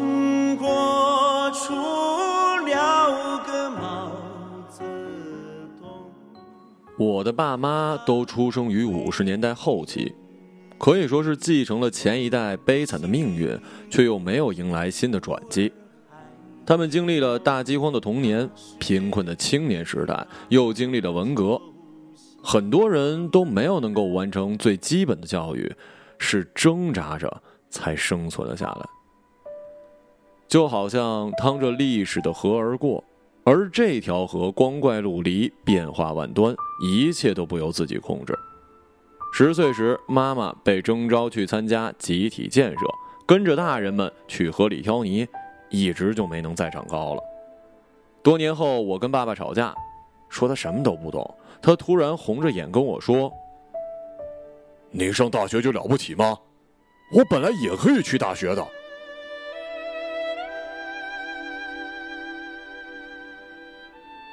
中国出了个毛泽东。我的爸妈都出生于五十年代后期，可以说是继承了前一代悲惨的命运，却又没有迎来新的转机。他们经历了大饥荒的童年、贫困的青年时代，又经历了文革，很多人都没有能够完成最基本的教育，是挣扎着才生存了下来。就好像趟着历史的河而过，而这条河光怪陆离、变化万端，一切都不由自己控制。十岁时，妈妈被征召去参加集体建设，跟着大人们去河里挑泥。一直就没能再长高了。多年后，我跟爸爸吵架，说他什么都不懂。他突然红着眼跟我说：“你上大学就了不起吗？我本来也可以去大学的。”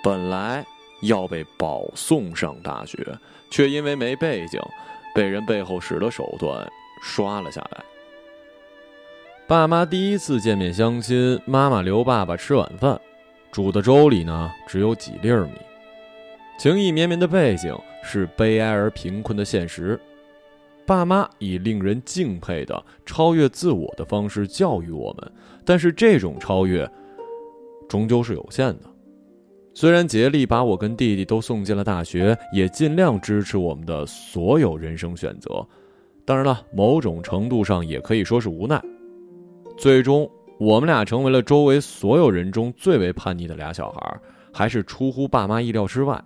本来要被保送上大学，却因为没背景，被人背后使了手段刷了下来。爸妈第一次见面相亲，妈妈留爸爸吃晚饭，煮的粥里呢只有几粒米。情意绵绵的背景是悲哀而贫困的现实。爸妈以令人敬佩的超越自我的方式教育我们，但是这种超越终究是有限的。虽然竭力把我跟弟弟都送进了大学，也尽量支持我们的所有人生选择，当然了，某种程度上也可以说是无奈。最终，我们俩成为了周围所有人中最为叛逆的俩小孩，还是出乎爸妈意料之外。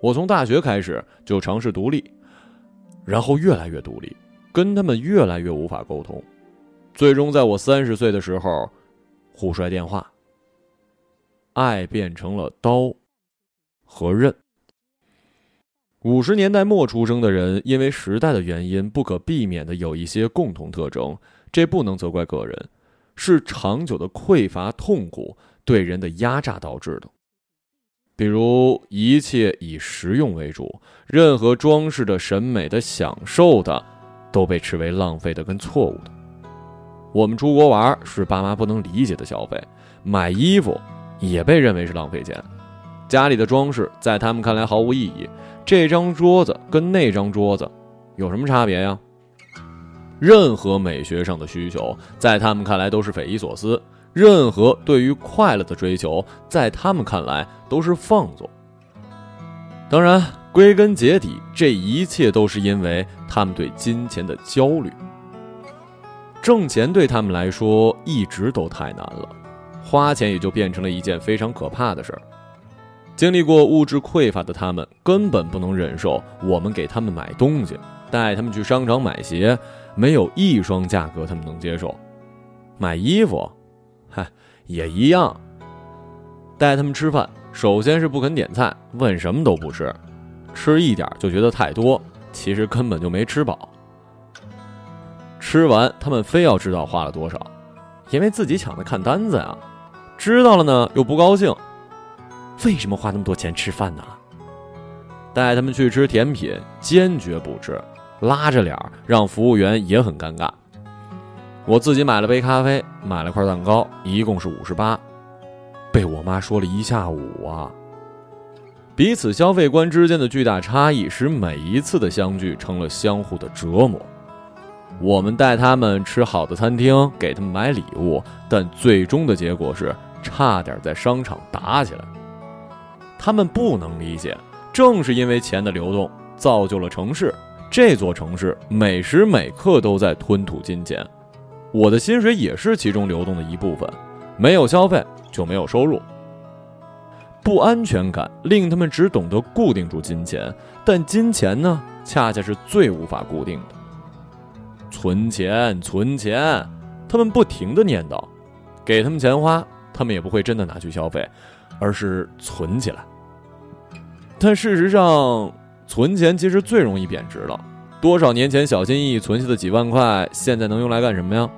我从大学开始就尝试独立，然后越来越独立，跟他们越来越无法沟通，最终在我三十岁的时候，互摔电话。爱变成了刀和刃。五十年代末出生的人，因为时代的原因，不可避免的有一些共同特征。这不能责怪个人，是长久的匮乏痛苦对人的压榨导致的。比如，一切以实用为主，任何装饰的、审美的、享受的，都被视为浪费的跟错误的。我们出国玩是爸妈不能理解的消费，买衣服也被认为是浪费钱。家里的装饰在他们看来毫无意义，这张桌子跟那张桌子有什么差别呀？任何美学上的需求，在他们看来都是匪夷所思；任何对于快乐的追求，在他们看来都是放纵。当然，归根结底，这一切都是因为他们对金钱的焦虑。挣钱对他们来说一直都太难了，花钱也就变成了一件非常可怕的事儿。经历过物质匮乏的他们，根本不能忍受我们给他们买东西，带他们去商场买鞋。没有一双价格他们能接受，买衣服，嗨，也一样。带他们吃饭，首先是不肯点菜，问什么都不吃，吃一点就觉得太多，其实根本就没吃饱。吃完，他们非要知道花了多少，因为自己抢着看单子呀。知道了呢，又不高兴，为什么花那么多钱吃饭呢？带他们去吃甜品，坚决不吃。拉着脸，让服务员也很尴尬。我自己买了杯咖啡，买了块蛋糕，一共是五十八，被我妈说了一下午啊。彼此消费观之间的巨大差异，使每一次的相聚成了相互的折磨。我们带他们吃好的餐厅，给他们买礼物，但最终的结果是差点在商场打起来。他们不能理解，正是因为钱的流动，造就了城市。这座城市每时每刻都在吞吐金钱，我的薪水也是其中流动的一部分。没有消费就没有收入，不安全感令他们只懂得固定住金钱，但金钱呢，恰恰是最无法固定的。存钱，存钱，他们不停的念叨，给他们钱花，他们也不会真的拿去消费，而是存起来。但事实上。存钱其实最容易贬值了，多少年前小心翼翼存下的几万块，现在能用来干什么呀？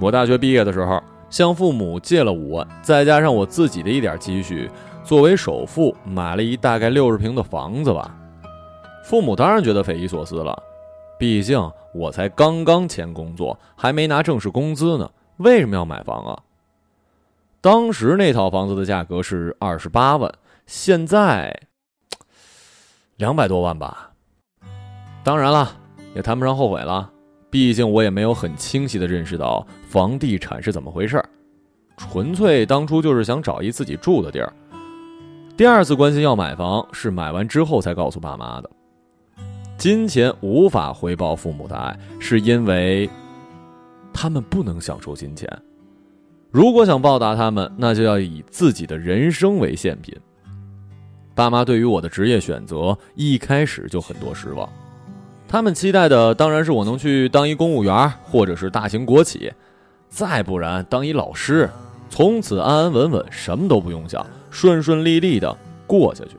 我大学毕业的时候，向父母借了五万，再加上我自己的一点积蓄，作为首付买了一大概六十平的房子吧。父母当然觉得匪夷所思了，毕竟我才刚刚签工作，还没拿正式工资呢。为什么要买房啊？当时那套房子的价格是二十八万，现在两百多万吧。当然了，也谈不上后悔了。毕竟我也没有很清晰的认识到房地产是怎么回事纯粹当初就是想找一自己住的地儿。第二次关心要买房，是买完之后才告诉爸妈的。金钱无法回报父母的爱，是因为他们不能享受金钱。如果想报答他们，那就要以自己的人生为献品。爸妈对于我的职业选择一开始就很多失望，他们期待的当然是我能去当一公务员，或者是大型国企，再不然当一老师。从此安安稳稳，什么都不用想，顺顺利利的过下去。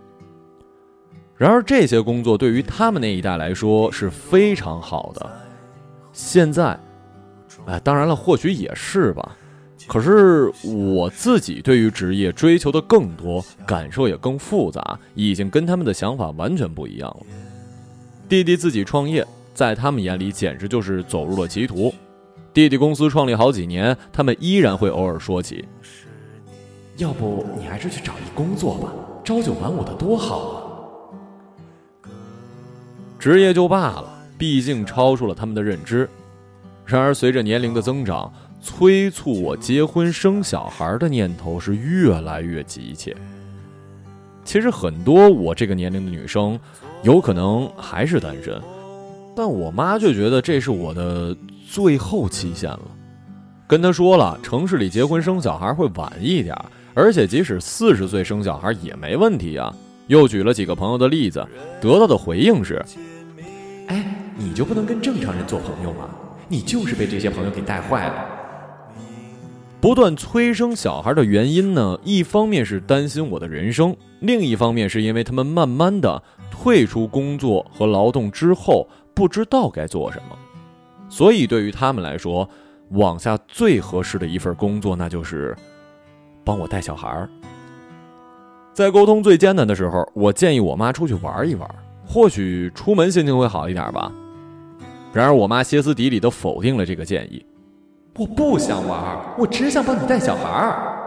然而这些工作对于他们那一代来说是非常好的。现在，哎，当然了，或许也是吧。可是我自己对于职业追求的更多，感受也更复杂，已经跟他们的想法完全不一样了。弟弟自己创业，在他们眼里简直就是走入了歧途。弟弟公司创立好几年，他们依然会偶尔说起。要不你还是去找一工作吧，朝九晚五的多好啊！职业就罢了，毕竟超出了他们的认知。然而随着年龄的增长，催促我结婚生小孩的念头是越来越急切。其实很多我这个年龄的女生，有可能还是单身，但我妈却觉得这是我的。最后期限了，跟她说了，城市里结婚生小孩会晚一点，而且即使四十岁生小孩也没问题啊。又举了几个朋友的例子，得到的回应是：哎，你就不能跟正常人做朋友吗？你就是被这些朋友给带坏了。不断催生小孩的原因呢，一方面是担心我的人生，另一方面是因为他们慢慢的退出工作和劳动之后，不知道该做什么。所以，对于他们来说，往下最合适的一份工作，那就是帮我带小孩儿。在沟通最艰难的时候，我建议我妈出去玩一玩，或许出门心情会好一点吧。然而，我妈歇斯底里的否定了这个建议。我不想玩，我只想帮你带小孩儿。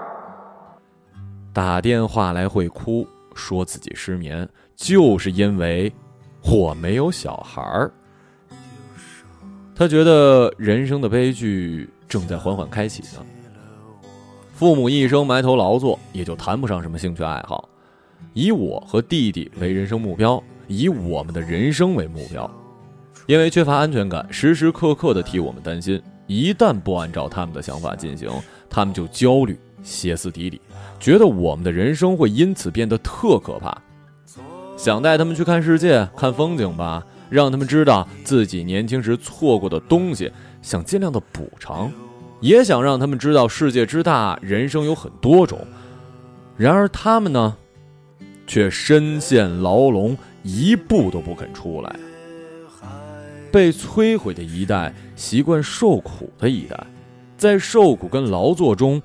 打电话来会哭，说自己失眠，就是因为我没有小孩儿。他觉得人生的悲剧正在缓缓开启呢。父母一生埋头劳作，也就谈不上什么兴趣爱好。以我和弟弟为人生目标，以我们的人生为目标。因为缺乏安全感，时时刻刻的替我们担心。一旦不按照他们的想法进行，他们就焦虑、歇斯底里，觉得我们的人生会因此变得特可怕。想带他们去看世界、看风景吧。让他们知道自己年轻时错过的东西，想尽量的补偿，也想让他们知道世界之大，人生有很多种。然而他们呢，却深陷牢笼，一步都不肯出来。被摧毁的一代，习惯受苦的一代，在受苦跟劳作中，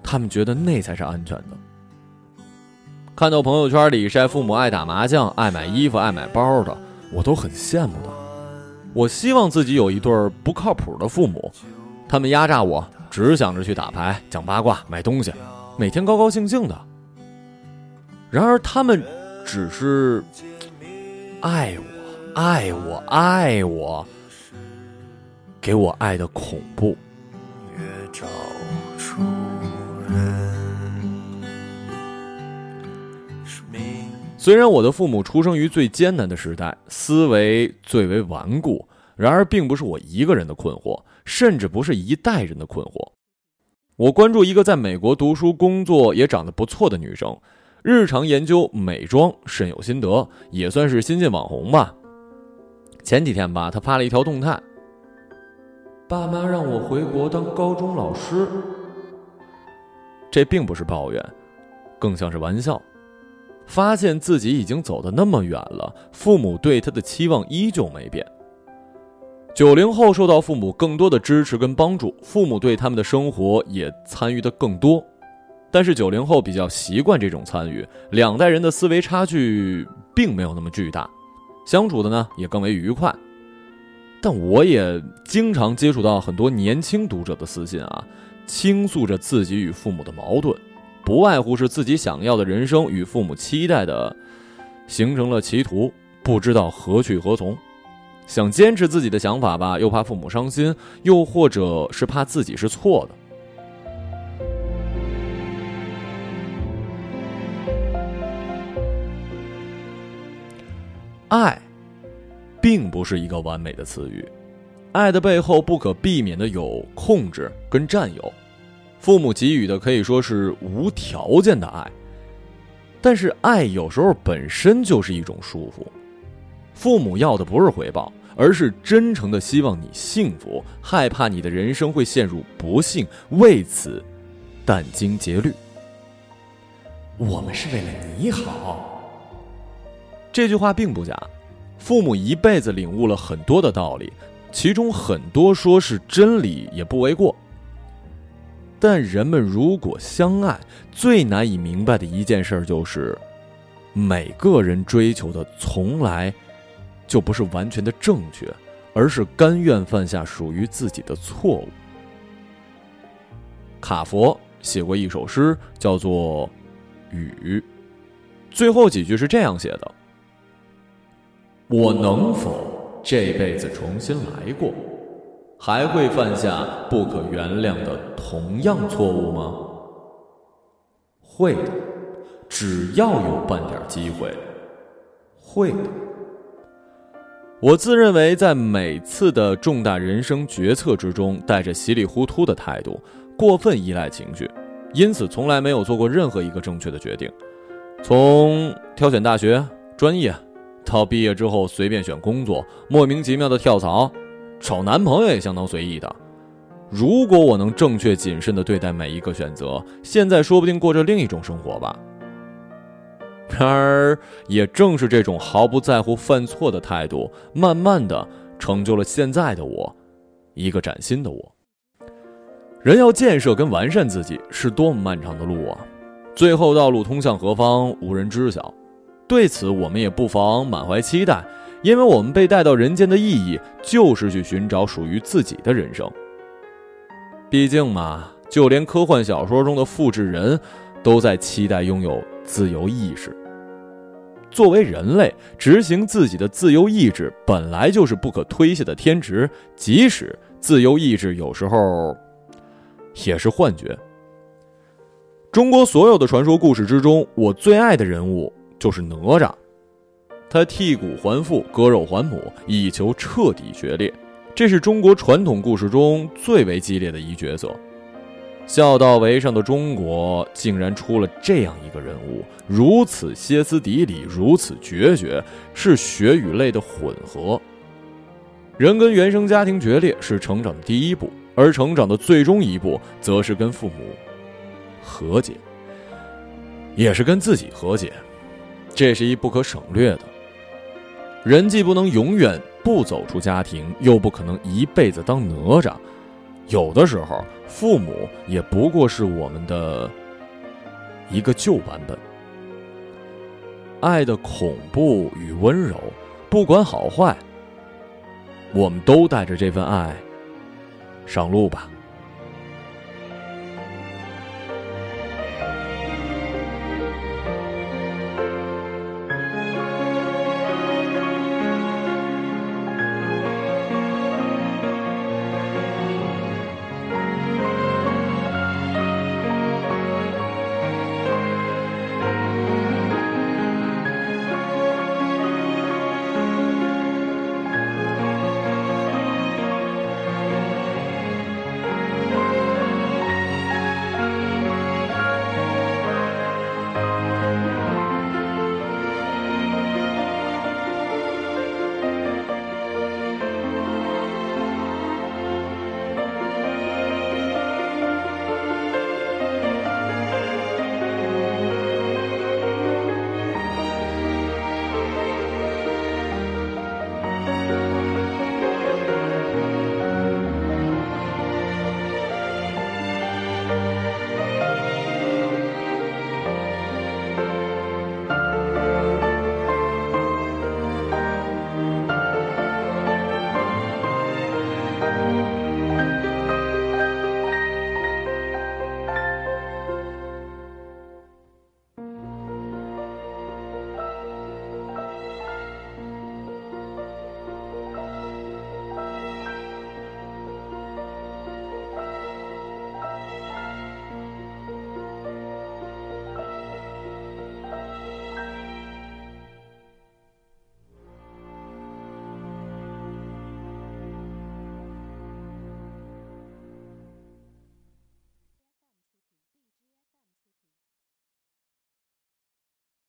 他们觉得那才是安全的。看到朋友圈里晒父母爱打麻将、爱买衣服、爱买包的。我都很羡慕的，我希望自己有一对不靠谱的父母，他们压榨我，只想着去打牌、讲八卦、买东西，每天高高兴兴的。然而他们只是爱我、爱我、爱我，给我爱的恐怖。虽然我的父母出生于最艰难的时代，思维最为顽固，然而并不是我一个人的困惑，甚至不是一代人的困惑。我关注一个在美国读书、工作也长得不错的女生，日常研究美妆，甚有心得，也算是新晋网红吧。前几天吧，她发了一条动态：“爸妈让我回国当高中老师。”这并不是抱怨，更像是玩笑。发现自己已经走得那么远了，父母对他的期望依旧没变。九零后受到父母更多的支持跟帮助，父母对他们的生活也参与的更多，但是九零后比较习惯这种参与，两代人的思维差距并没有那么巨大，相处的呢也更为愉快。但我也经常接触到很多年轻读者的私信啊，倾诉着自己与父母的矛盾，不外乎是自己想要的人生与父母期待的形成了歧途，不知道何去何从。想坚持自己的想法吧，又怕父母伤心，又或者是怕自己是错的。爱，并不是一个完美的词语。爱的背后不可避免的有控制跟占有。父母给予的可以说是无条件的爱，但是爱有时候本身就是一种束缚。父母要的不是回报，而是真诚的希望你幸福，害怕你的人生会陷入不幸，为此殚精竭虑。我们是为了你好。这句话并不假，父母一辈子领悟了很多的道理，其中很多说是真理也不为过。但人们如果相爱，最难以明白的一件事就是，每个人追求的从来就不是完全的正确，而是甘愿犯下属于自己的错误。卡佛写过一首诗，叫做《雨》，最后几句是这样写的。我能否这辈子重新来过？还会犯下不可原谅的同样错误吗？会的，只要有半点机会，会的。我自认为在每次的重大人生决策之中，带着稀里糊涂的态度，过分依赖情绪，因此从来没有做过任何一个正确的决定。从挑选大学、专业。到毕业之后随便选工作，莫名其妙的跳槽，找男朋友也相当随意的。如果我能正确谨慎的对待每一个选择，现在说不定过着另一种生活吧。然而，也正是这种毫不在乎犯错的态度，慢慢的成就了现在的我，一个崭新的我。人要建设跟完善自己，是多么漫长的路啊！最后道路通向何方，无人知晓。对此，我们也不妨满怀期待，因为我们被带到人间的意义，就是去寻找属于自己的人生。毕竟嘛，就连科幻小说中的复制人，都在期待拥有自由意识。作为人类，执行自己的自由意志，本来就是不可推卸的天职，即使自由意志有时候也是幻觉。中国所有的传说故事之中，我最爱的人物。就是哪吒，他剔骨还父，割肉还母，以求彻底决裂。这是中国传统故事中最为激烈的一角色。孝道为上的中国，竟然出了这样一个人物，如此歇斯底里，如此决绝，是血与泪的混合。人跟原生家庭决裂是成长的第一步，而成长的最终一步，则是跟父母和解，也是跟自己和解。这是一不可省略的。人既不能永远不走出家庭，又不可能一辈子当哪吒。有的时候，父母也不过是我们的一个旧版本。爱的恐怖与温柔，不管好坏，我们都带着这份爱上路吧。